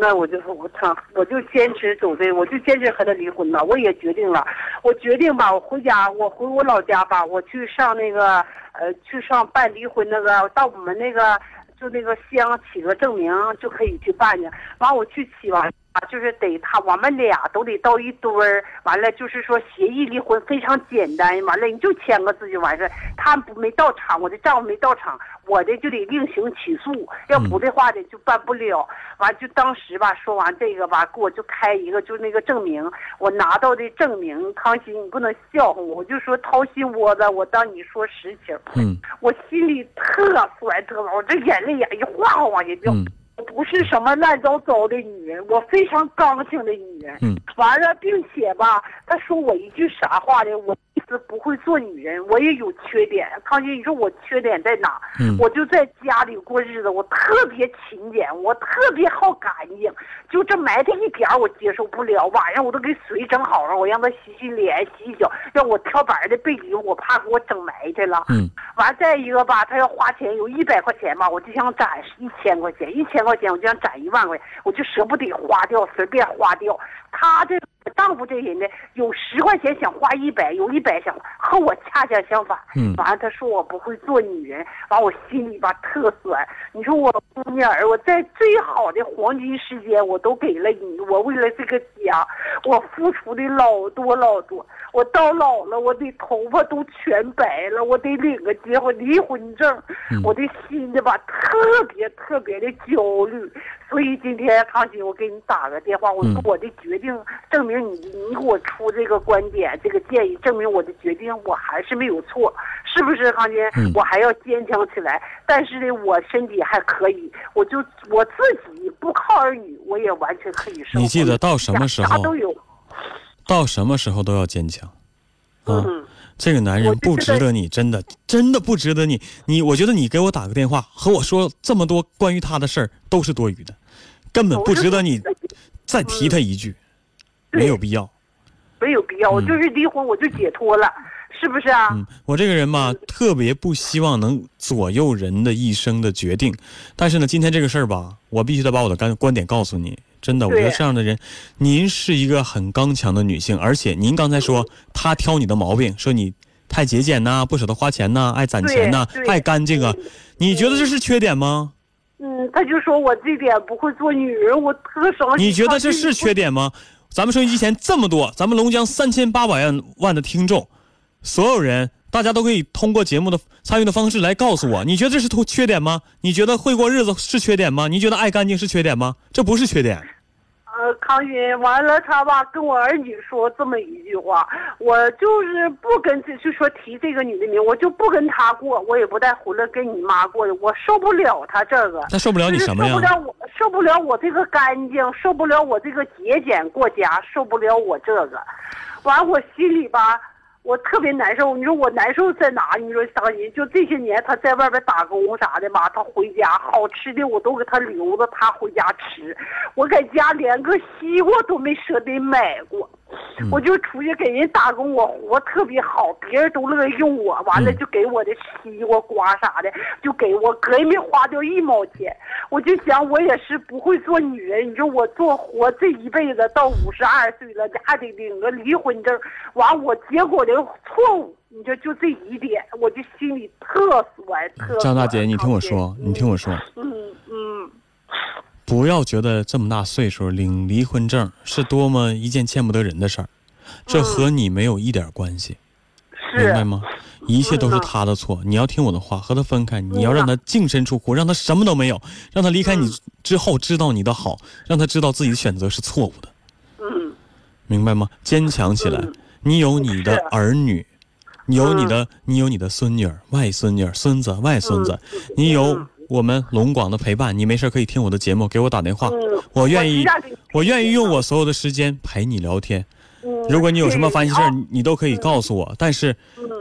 [SPEAKER 7] 那我就我操，我就坚持走这，我就坚持和他离婚吧。我也决定了，我决定吧，我回家，我回我老家吧，我去上那个呃，去上办离婚那个，到我们那个就那个乡起个证明就可以去办去。完我去取完。就是得他，我们俩都得到一堆儿，完了就是说协议离婚非常简单，完了你就签个字就完事儿。他不没到场，我的丈夫没到场，我的就得另行起诉，要不的话的就办不了。完就当时吧，说完这个吧，给我就开一个就是那个证明，我拿到的证明，康熙你不能笑话我，我就说掏心窝子，我当你说实情，
[SPEAKER 2] 嗯
[SPEAKER 7] 我心里特酸特酸，我这眼泪呀一哗哗往下掉。
[SPEAKER 2] 嗯
[SPEAKER 7] 我不是什么乱糟糟的女人，我非常刚性的女人。
[SPEAKER 2] 嗯，
[SPEAKER 7] 完了，并且吧，他说我一句啥话呢？我一直不会做女人，我也有缺点。康熙，你说我缺点在哪？
[SPEAKER 2] 嗯
[SPEAKER 7] 我就在家里过日子，我特别勤俭，我特别好干净，就这埋汰一点儿我接受不了。晚上我都给水整好了，我让他洗洗脸、洗洗脚，让我挑白的被里，我怕给我整埋汰了。
[SPEAKER 2] 嗯
[SPEAKER 7] 完再一个吧，他要花钱，有一百块钱吧，我就想攒一千块钱，一千块钱我就想攒一万块钱，我就舍不得花掉，随便花掉。他这我丈夫这人呢，有十块钱想花一百，有一百想和我恰恰相反。
[SPEAKER 2] 嗯
[SPEAKER 7] 完了他说我不会做女人，完我心里吧特酸。你说我姑娘儿，我在最好的黄金时间我都给了你，我为了这个家，我付出的老多老多。我到老了，我的头发都全白了，我得领个结婚离婚证，
[SPEAKER 2] 嗯
[SPEAKER 7] 我的心里吧特别特别的焦虑。所以今天康熙，我给你打个电话，我说
[SPEAKER 2] 嗯
[SPEAKER 7] 我的决定，证明你你给我出这个观点，这个建议，证明我的决定我还是没有错，是不是康熙？
[SPEAKER 2] 嗯
[SPEAKER 7] 我还要坚强起来，但是呢，我身体还可以，我就我自己不靠儿女，我也完全可以生活。
[SPEAKER 2] 你记得到什么时候
[SPEAKER 7] 啥都有。
[SPEAKER 2] 到什么时候都要坚强。啊，
[SPEAKER 7] 嗯，
[SPEAKER 2] 这个男人不值得你，真的真的不值得你。你我觉得你给我打个电话和我说这么多关于他的事儿都是多余的，根本不值得你再提他一句，
[SPEAKER 7] 对
[SPEAKER 2] 没有必要。
[SPEAKER 7] 没有必要，我就是离婚我就解脱了，是不是啊？
[SPEAKER 2] 嗯，我这个人吧，特别不希望能左右人的一生的决定，但是呢，今天这个事儿吧，我必须得把我的观观点告诉你。真的，我觉得这样的人，您是一个很刚强的女性，而且您刚才说他挑你的毛病，说你太节俭呐、不舍得花钱呐、爱攒钱呐、爱干净啊，你觉得这是缺点吗？
[SPEAKER 7] 嗯，他就说我这点不会做女人，我特伤心。
[SPEAKER 2] 你觉得这是缺点吗？咱们收音机前这么多，咱们龙江三千八百万万的听众，所有人，大家都可以通过节目的参与的方式来告诉我，你觉得这是缺点吗？你觉得会过日子是缺点吗？你觉得爱干净是缺点吗？这不是缺点。
[SPEAKER 7] 呃，康云，完了他吧跟我儿女说这么一句话，我就是不跟这就说提这个女的名，我就不跟他过，我也不带回来跟你妈过的，我受不了他这个。
[SPEAKER 2] 他受不了你什么呀
[SPEAKER 7] 受不了我，受不了我这个干净，受不了我这个节俭过家，受不了我这个。完，我心里吧，我特别难受。你说我难受在哪？你说伤心，就这些年他在外边打工啥的吧，他回家好吃的我都给他留着，他回家吃。我在家连个西瓜都没舍得买过。我就出去给人打工，我活特别好，别人都乐意用我，完了就给我的西瓜瓜啥的，就给我，可也没花掉一毛钱。我就想，我也是不会做女人，你说我做活这一辈子到五十二岁了，还得领个离婚证，完我结果的错误，你说就这一点，我就心里特酸，特酸。
[SPEAKER 2] 张大姐，你听我说，你听我说，
[SPEAKER 7] 嗯嗯
[SPEAKER 2] 不要觉得这么大岁数领离婚证是多么一件见不得人的事儿，这和你没有一点关系，明白，吗？一切都是他的错，你要听我的话，和他分开，你要让他净身出户，让他什么都没有，让他离开你之后知道你的好，让他知道自己的选择是错误的，
[SPEAKER 7] 嗯。
[SPEAKER 2] 明白吗？坚强起来，你有你的儿女，你有你的，你有你的孙女儿、外孙女儿、孙子、外孙子，你有我们龙广的陪伴，你没事可以听我的节目，给我打电话，
[SPEAKER 7] 嗯，
[SPEAKER 2] 我愿意我愿意用我所有的时间陪你聊天。
[SPEAKER 7] 嗯
[SPEAKER 2] 如果你有什么烦心事
[SPEAKER 7] 你
[SPEAKER 2] 都可以告诉我，但是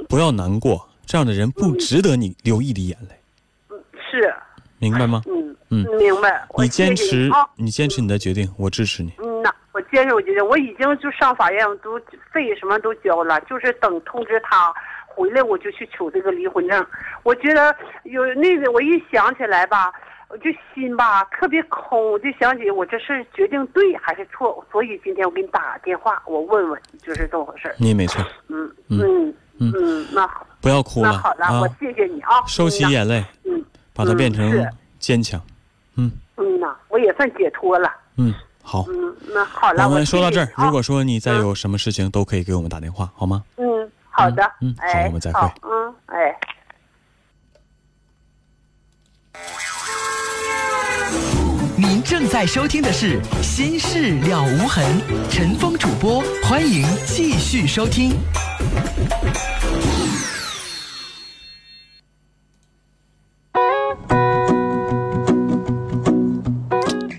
[SPEAKER 2] 不要难过，这样的人不值得你流一滴眼泪，
[SPEAKER 7] 是，
[SPEAKER 2] 明白吗？
[SPEAKER 7] 嗯
[SPEAKER 2] 嗯
[SPEAKER 7] 明白。
[SPEAKER 2] 你坚持
[SPEAKER 7] 啊，
[SPEAKER 2] 你坚持你的决定，我支持你。
[SPEAKER 7] 嗯呐，我坚持，我决定我已经就上法院，我都费什么都交了，就是等通知他回来，我就去取这个离婚证。我觉得有那个，我一想起来吧，我就心吧特别空，我就想起我这事决定对还是错，所以今天我给你打电话，我问问就是这么回事儿。
[SPEAKER 2] 你没错，
[SPEAKER 7] 嗯
[SPEAKER 2] 嗯
[SPEAKER 7] 嗯
[SPEAKER 2] 嗯
[SPEAKER 7] 嗯，那好，
[SPEAKER 2] 不要哭了
[SPEAKER 7] 那好了，
[SPEAKER 2] 啊
[SPEAKER 7] 我，谢谢你啊，
[SPEAKER 2] 收起眼泪，
[SPEAKER 7] 嗯
[SPEAKER 2] 把它变成坚强。嗯
[SPEAKER 7] 嗯呐，我也算解脱了。
[SPEAKER 2] 嗯，好，
[SPEAKER 7] 嗯，那好了，
[SPEAKER 2] 我们说到这儿如果说你再有什么事情，都可以给我们打电话，好吗？
[SPEAKER 7] 嗯，好的，
[SPEAKER 2] 嗯嗯好
[SPEAKER 7] 哎，
[SPEAKER 2] 我们再会
[SPEAKER 7] 好嗯，哎。
[SPEAKER 8] 您正在收听的是《心事了无痕》，陈峰主播，欢迎继续收听。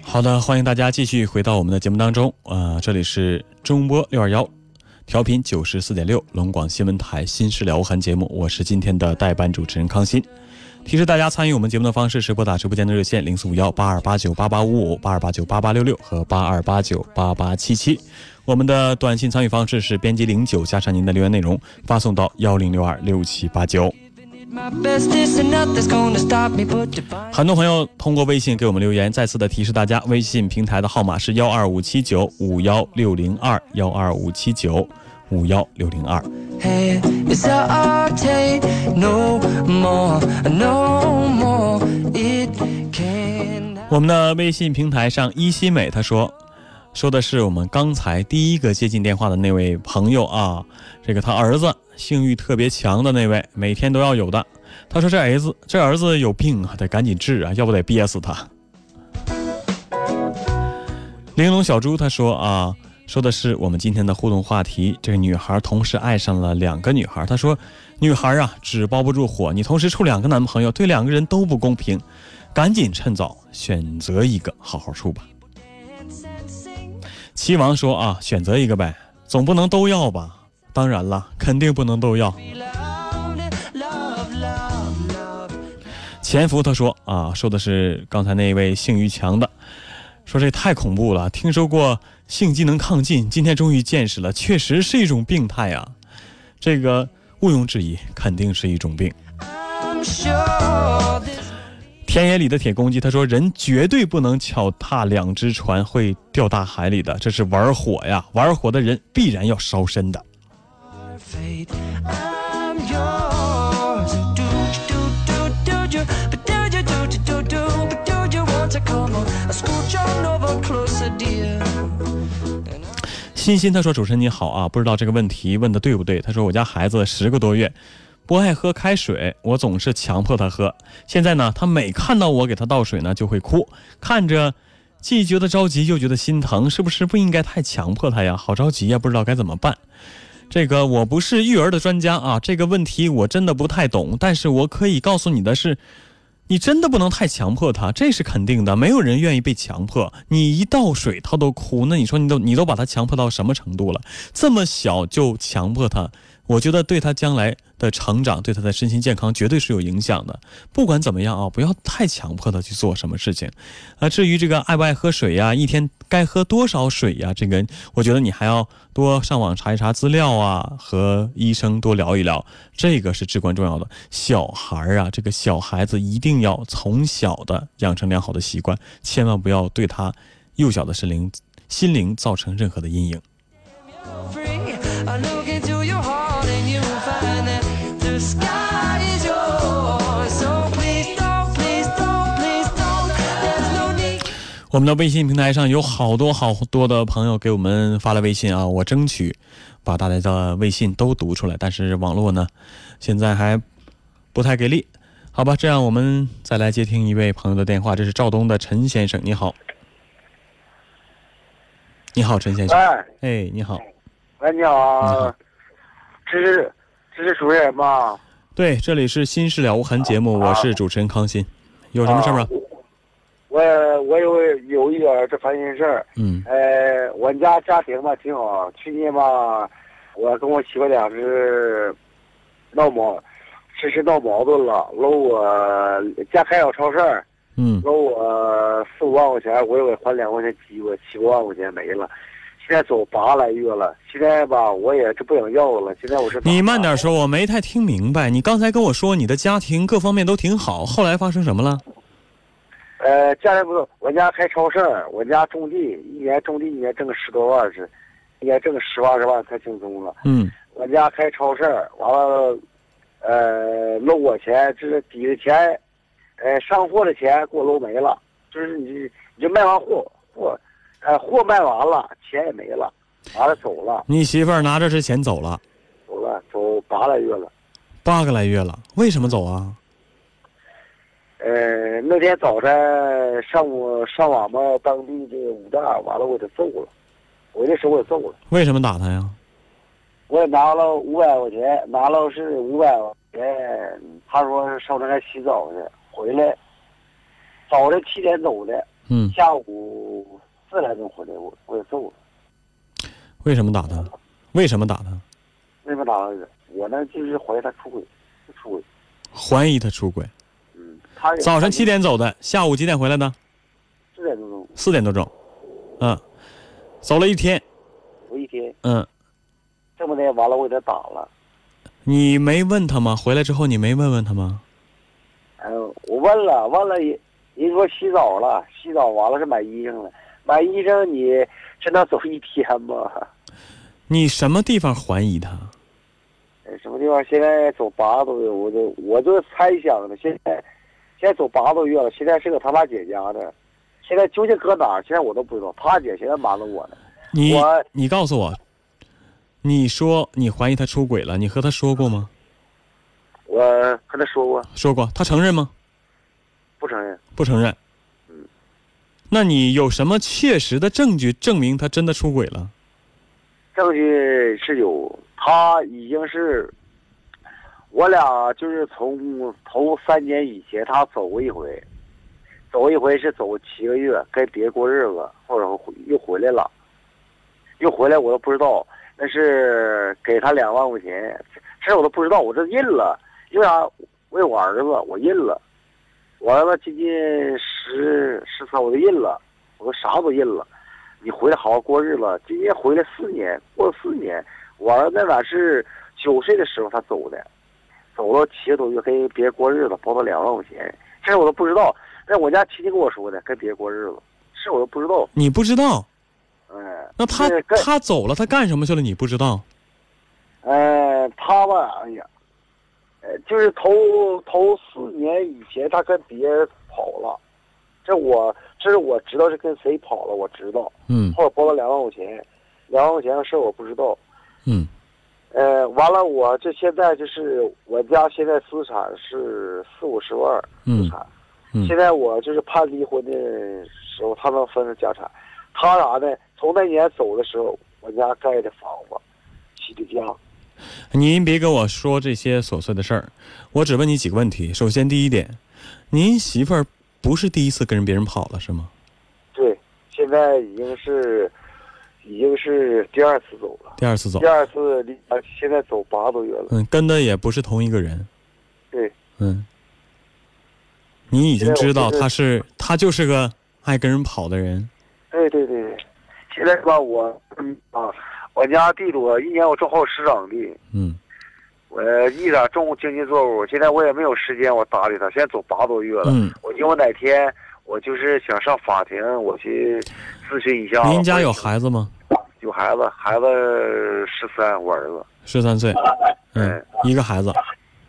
[SPEAKER 2] 好的，欢迎大家继续回到我们的节目当中。呃，这里是中波六二幺，调频九十四点六，龙广新闻台《新事了无痕》节目，我是今天的代班主持人康欣。提示大家参与我们节目的方式是拨打直播间的热线零四五幺八二八九八八五五、八二八九八八六六和八二八九八八七七。我们的短信参与方式是编辑零九加上您的留言内容，发送到幺零六二六七八九。很多朋友通过微信给我们留言，再次的提示大家，微信平台的号码是幺二五七九五幺六零二幺二五七九五幺六零二。
[SPEAKER 1] Hey, it's our take no more, no more. It can.
[SPEAKER 2] 我们的微信平台上，依稀美他说，说的是我们刚才第一个接进电话的那位朋友啊，这个他儿子性欲特别强的那位，每天都要有的。他说这儿子这儿子有病啊，得赶紧治啊，要不得憋死他。玲珑小猪他说啊，说的是我们今天的互动话题，这个女孩同时爱上了两个女孩。他说，女孩啊，纸包不住火，你同时处两个男朋友，对两个人都不公平，赶紧趁早选择一个，好好处吧。齐王说啊，选择一个呗，总不能都要吧？当然了，肯定不能都要。潜伏他说啊，说的是刚才那位性欲强的，说这太恐怖了。听说过性机能亢进，今天终于见识了，确实是一种病态啊。这个毋庸置疑，肯定是一种病。田野里的铁公鸡他说，人绝对不能脚踏两只船，会掉大海里的，这是玩火呀！玩火的人必然要烧身的。欣欣他说：“主持人你好啊，不知道这个问题问的对不对？他说我家孩子十个多月，不爱喝开水，我总是强迫他喝。现在呢，他每看到我给他倒水呢，就会哭，看着既觉得着急又觉得心疼，是不是不应该太强迫他呀？好着急呀，不知道该怎么办。这个我不是育儿的专家啊，这个问题我真的不太懂。但是我可以告诉你的是，你真的不能太强迫他，这是肯定的。没有人愿意被强迫。你一倒水他都哭，那你说你都你都把他强迫到什么程度了？这么小就强迫他，我觉得对他将来。的成长对他的身心健康绝对是有影响的。不管怎么样啊，不要太强迫他去做什么事情。啊，至于这个爱不爱喝水呀，一天该喝多少水呀，这个我觉得你还要多上网查一查资料啊，和医生多聊一聊，这个是至关重要的。小孩儿啊，这个小孩子一定要从小的养成良好的习惯，千万不要对他幼小的心灵心灵造成任何的阴影。我们的微信平台上有好多好多的朋友给我们发了微信啊，我争取把大家的微信都读出来，但是网络呢，现在还不太给力，好吧？这样我们再来接听一位朋友的电话，这是肇东的陈先生，你好，你好，陈先生，哎，你好，
[SPEAKER 9] 喂，你好，这是这是主持人吗？
[SPEAKER 2] 对，这里是《新事了无痕》节目，我是主持人康欣，有什么事吗？
[SPEAKER 9] 我我有有一点这烦心事儿，
[SPEAKER 2] 嗯，
[SPEAKER 9] 呃，我家家庭吧挺好，去年吧，我跟我媳妇俩是闹矛，这是闹矛盾了，搂我家开小超市，
[SPEAKER 2] 嗯，
[SPEAKER 9] 搂我四五万块钱，我又给还两块钱机会，七八万块钱没了，现在走八来月了，现在吧我也就不想要了，现在我是
[SPEAKER 2] 你慢点说，我没太听明白，你刚才跟我说你的家庭各方面都挺好，后来发生什么了？
[SPEAKER 9] 呃，家里不是我家开超市，我家种地，一年种地一年挣个十多万是，一年挣个十万二十万太轻松了。
[SPEAKER 2] 嗯，
[SPEAKER 9] 我家开超市，完了，呃，搂我钱，就是抵的钱，呃，上货的钱给我搂没了，就是你你就卖完货货，呃，货卖完了，钱也没了，完了走了。
[SPEAKER 2] 你媳妇儿拿着这钱走了？
[SPEAKER 9] 走了，走八来月了。
[SPEAKER 2] 八个来月了，为什么走啊？
[SPEAKER 9] 呃，那天早晨上午上网吧，当地的武大，完了我给他揍了，我这手也揍了。
[SPEAKER 2] 为什么打他呀？
[SPEAKER 9] 我也拿了五百块钱，拿了是五百块钱。他说是上那来洗澡去，回来早晨七点走的，
[SPEAKER 2] 嗯，
[SPEAKER 9] 下午四点钟回来，我我也揍了。
[SPEAKER 2] 为什么打他？为什么打他？
[SPEAKER 9] 为什么打他？我呢就是怀疑他出轨，出轨。
[SPEAKER 2] 怀疑他出轨。
[SPEAKER 9] 早
[SPEAKER 2] 上七点走的，下午几点回来的？
[SPEAKER 9] 四点多钟。
[SPEAKER 2] 四点多钟，嗯，走了一天。
[SPEAKER 9] 走一天。
[SPEAKER 2] 嗯。
[SPEAKER 9] 这么的，完了我给他打了。
[SPEAKER 2] 你没问他吗？回来之后你没问问他吗？
[SPEAKER 9] 哎，我问了，问了，人人说洗澡了，洗澡完了是买衣裳了，买衣裳你真能走一天吗？(laughs)
[SPEAKER 2] 你什么地方怀疑他？
[SPEAKER 9] 什么地方？现在走八个多月，我就我就猜想的，现在。现在走八个多月了，现在是搁他爸姐家呢。现在究竟搁哪儿？现在我都不知道。他姐现在瞒着我呢。
[SPEAKER 2] 你你告诉我，你说你怀疑他出轨了，你和他说过吗？
[SPEAKER 9] 我和他说过。
[SPEAKER 2] 说过，他承认吗？
[SPEAKER 9] 不承认。
[SPEAKER 2] 不承认。
[SPEAKER 9] 嗯。
[SPEAKER 2] 那你有什么切实的证据证明他真的出轨了？
[SPEAKER 9] 证据是有，他已经是。我俩就是从头三年以前，他走过一回，走一回是走七个月，跟别过日子，后来又回来了，又回来我都不知道，那是给他两万块钱，这我都不知道，我这认了，因为啥？为我儿子，我认了，我儿子今年十十三，我都认了，我都啥都认了，你回来好好过日子，今年回来四年，过了四年，我儿子那是九岁的时候他走的。走了七个多月，跟别人过日子，包了两万块钱，这我都不知道。那我家亲戚跟我说的，跟别人过日子，这我都不知道。
[SPEAKER 2] 你不知道？
[SPEAKER 9] 嗯，
[SPEAKER 2] 那他他走了，他干什么去了？你不知道？
[SPEAKER 9] 呃，他吧，哎呀，呃，就是头头四年以前，他跟别人跑了。这我这是我知道是跟谁跑了，我知道。
[SPEAKER 2] 嗯。
[SPEAKER 9] 后来包了两万块钱，两万块钱的事我不知道。
[SPEAKER 2] 嗯。
[SPEAKER 9] 呃，完了，我这现在就是我家现在资产是四五十万资产，
[SPEAKER 2] 嗯
[SPEAKER 9] 现在我就是判离婚的时候，他们分了家产。他啥呢？从那年走的时候，我家盖的房子，起的家。
[SPEAKER 2] 您别跟我说这些琐碎的事儿，我只问你几个问题。首先，第一点，您媳妇儿不是第一次跟人别人跑了是吗？
[SPEAKER 9] 对，现在已经是，已经是第二次走了。
[SPEAKER 2] 第二次走
[SPEAKER 9] 第，二次离，啊现在走八个多月了。
[SPEAKER 2] 嗯，跟的也不是同一个人，
[SPEAKER 9] 对，
[SPEAKER 2] 嗯，你已经知道他是他就是个爱跟人跑的人，
[SPEAKER 9] 对对对对。现在吧，我嗯啊，我家地主，一年我种好十亩地，
[SPEAKER 2] 嗯
[SPEAKER 9] 我一点种经济作物。现在我也没有时间我搭理他，现在走八个多月了。
[SPEAKER 2] 嗯，
[SPEAKER 9] 我因为我哪天我就是想上法庭，我去咨询一下。
[SPEAKER 2] 您家有孩子吗？
[SPEAKER 9] 有孩子，孩子十三，我儿子
[SPEAKER 2] 十三岁，嗯，一个孩子，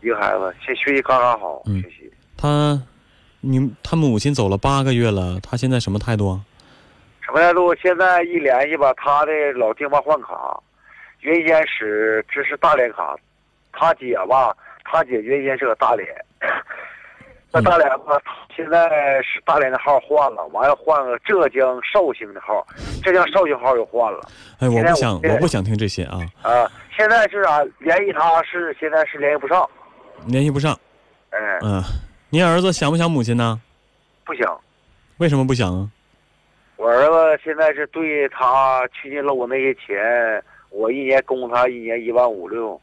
[SPEAKER 9] 一个孩子，现学习刚刚好，
[SPEAKER 2] 嗯
[SPEAKER 9] 学习。
[SPEAKER 2] 他，你他母亲走了八个月了，他现在什么态度啊？
[SPEAKER 9] 什么态度？现在一联系吧，他的老爹妈换卡，原先是这是大连卡，他姐吧，他姐原先是个大连，那大连吧，现在是大连的号换了，完了换个浙江绍兴的号，浙江绍兴号又换了
[SPEAKER 2] 哎，我不想，我不想听这些啊，
[SPEAKER 9] 啊。现在是啥？联系他是现在是联系不上，
[SPEAKER 2] 联系不上。
[SPEAKER 9] 哎，
[SPEAKER 2] 嗯、您儿子想不想母亲呢？
[SPEAKER 9] 不想。
[SPEAKER 2] 为什么不想啊？
[SPEAKER 9] 我儿子现在是对他去年搂我那些钱，我一年供他一年一万五六，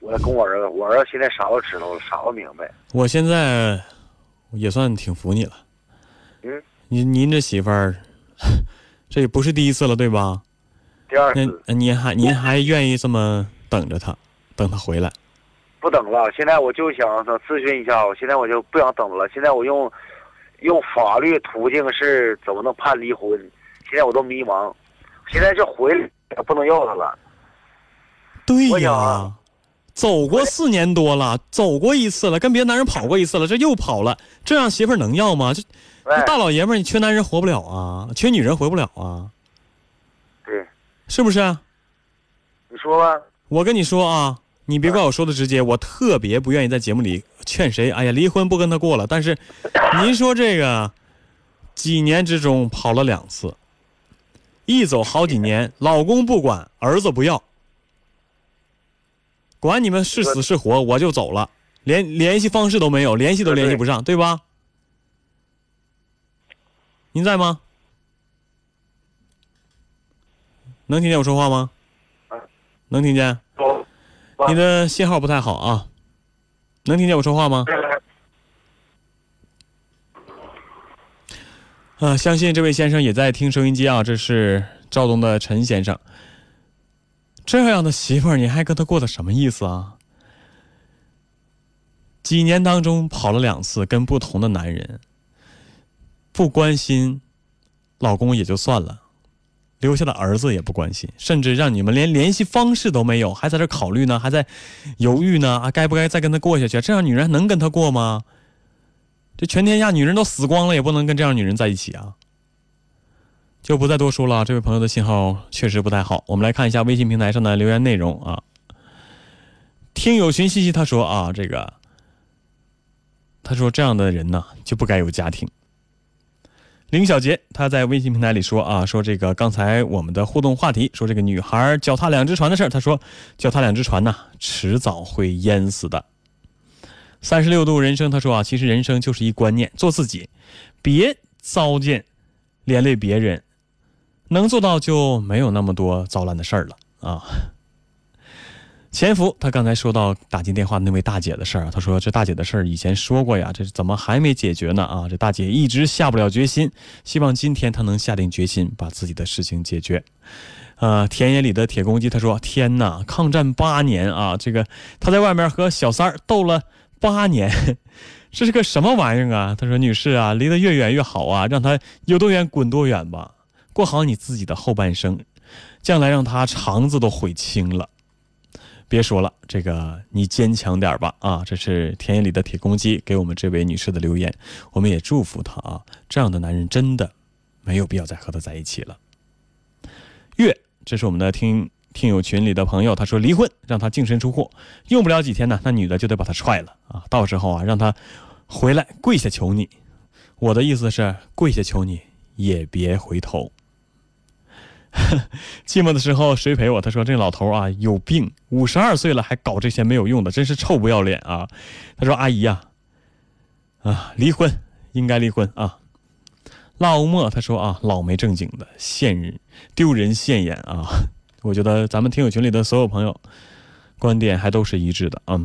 [SPEAKER 9] 我跟我儿子，我儿子现在啥都知道了，啥都明白。
[SPEAKER 2] 我现在也算挺服你了。
[SPEAKER 9] 嗯，
[SPEAKER 2] 您您这媳妇儿，(laughs) 这也不是第一次了，对吧？
[SPEAKER 9] 第二次
[SPEAKER 2] 那您还您还愿意这么等着他，等他回来？
[SPEAKER 9] 不等了，现在我就想咨询一下，我现在我就不想等了，现在我用用法律途径是怎么能判离婚？现在我都迷茫，现在这回来不能要他了。
[SPEAKER 2] 对呀
[SPEAKER 9] 啊，
[SPEAKER 2] 走过四年多了，走过一次了，跟别的男人跑过一次了，这又跑了，这样媳妇儿能要吗？这大老爷们儿，你缺男人活不了啊，缺女人活不了啊，
[SPEAKER 9] 对，
[SPEAKER 2] 是不是啊？
[SPEAKER 9] 你说吧。
[SPEAKER 2] 我跟你说啊，你别怪我说的直接，我特别不愿意在节目里劝谁，哎呀，离婚不跟他过了。但是，(laughs) 您说这个几年之中跑了两次，一走好几年，老公不管，儿子不要，管你们是死是活，我就走了，连联系方式都没有，联系都联系不上，对吧？您在吗？能听见我说话吗？能听见？你的信号不太好啊，能听见我说话吗？啊，相信这位先生也在听收音机啊，这是赵东的陈先生。这样的媳妇儿，你还跟他过的什么意思啊？几年当中跑了两次，跟不同的男人，不关心老公也就算了，留下的儿子也不关心，甚至让你们连联系方式都没有，还在这考虑呢，还在犹豫呢啊，该不该再跟他过下去？这样女人还能跟他过吗？这全天下女人都死光了，也不能跟这样女人在一起啊！就不再多说了，这位朋友的信号确实不太好。我们来看一下微信平台上的留言内容啊。听友群西西他说啊，这个他说这样的人呢就不该有家庭。林小杰他在微信平台里说啊，说这个刚才我们的互动话题，说这个女孩脚踏两只船的事儿，他说脚踏两只船呐，迟早会淹死的。三十六度人生他说啊，其实人生就是一观念，做自己，别糟践连累别人，能做到就没有那么多糟烂的事儿了啊。潜伏，他刚才说到打进电话那位大姐的事儿啊，他说这大姐的事儿以前说过呀，这是怎么还没解决呢？啊，这大姐一直下不了决心，希望今天她能下定决心把自己的事情解决。呃，田野里的铁公鸡他说：“天哪，抗战八年啊，这个他在外面和小三儿斗了八年，(laughs) 这是个什么玩意儿啊？”他说：“女士啊，离得越远越好啊，让他有多远滚多远吧，过好你自己的后半生，将来让他肠子都悔青了。”别说了，这个你坚强点吧啊！这是田野里的铁公鸡给我们这位女士的留言，我们也祝福她啊！这样的男人真的没有必要再和他在一起了。月，这是我们的听听友群里的朋友，他说离婚让他净身出户，用不了几天呢，那女的就得把他踹了啊！到时候啊，让他回来跪下求你。我的意思是，跪下求你也别回头。(laughs) 寂寞的时候谁陪我？他说这老头啊有病，五十二岁了还搞这些没有用的，真是臭不要脸啊！他说阿姨呀，啊离婚应该离婚啊。辣乌莫他说啊老没正经的，现人丢人现眼啊！(laughs) 我觉得咱们听友群里的所有朋友观点还都是一致的啊。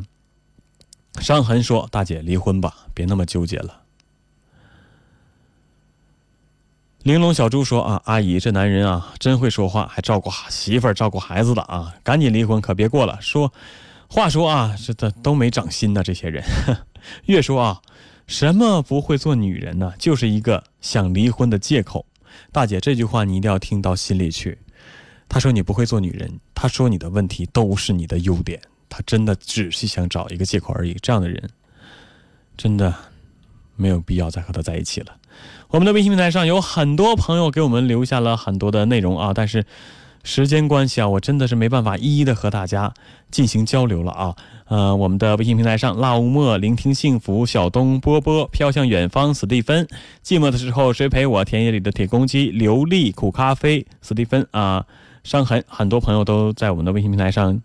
[SPEAKER 2] 伤痕说大姐离婚吧，别那么纠结了。玲珑小猪说：“啊，阿姨，这男人啊，真会说话，还照顾媳妇儿、照顾孩子的啊，赶紧离婚，可别过了。说，话说啊，这这都没长心呢，这些人。(laughs) 越说啊，什么不会做女人呢？就是一个想离婚的借口。大姐，这句话你一定要听到心里去。他说你不会做女人，他说你的问题都是你的优点，他真的只是想找一个借口而已。这样的人，真的没有必要再和他在一起了。”我们的微信平台上有很多朋友给我们留下了很多的内容啊，但是时间关系啊，我真的是没办法一一的和大家进行交流了啊。呃，我们的微信平台上，辣乌莫、聆听幸福、小东、波波、飘向远方、史蒂芬、寂寞的时候谁陪我、田野里的铁公鸡、刘丽、苦咖啡、史蒂芬啊、伤痕，很多朋友都在我们的微信平台上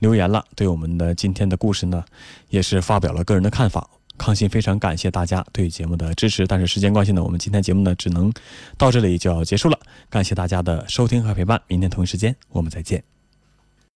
[SPEAKER 2] 留言了，对我们的今天的故事呢，也是发表了个人的看法。康欣非常感谢大家对节目的支持，但是时间关系呢，我们今天节目呢只能到这里就要结束了。感谢大家的收听和陪伴，明天同一时间我们再见。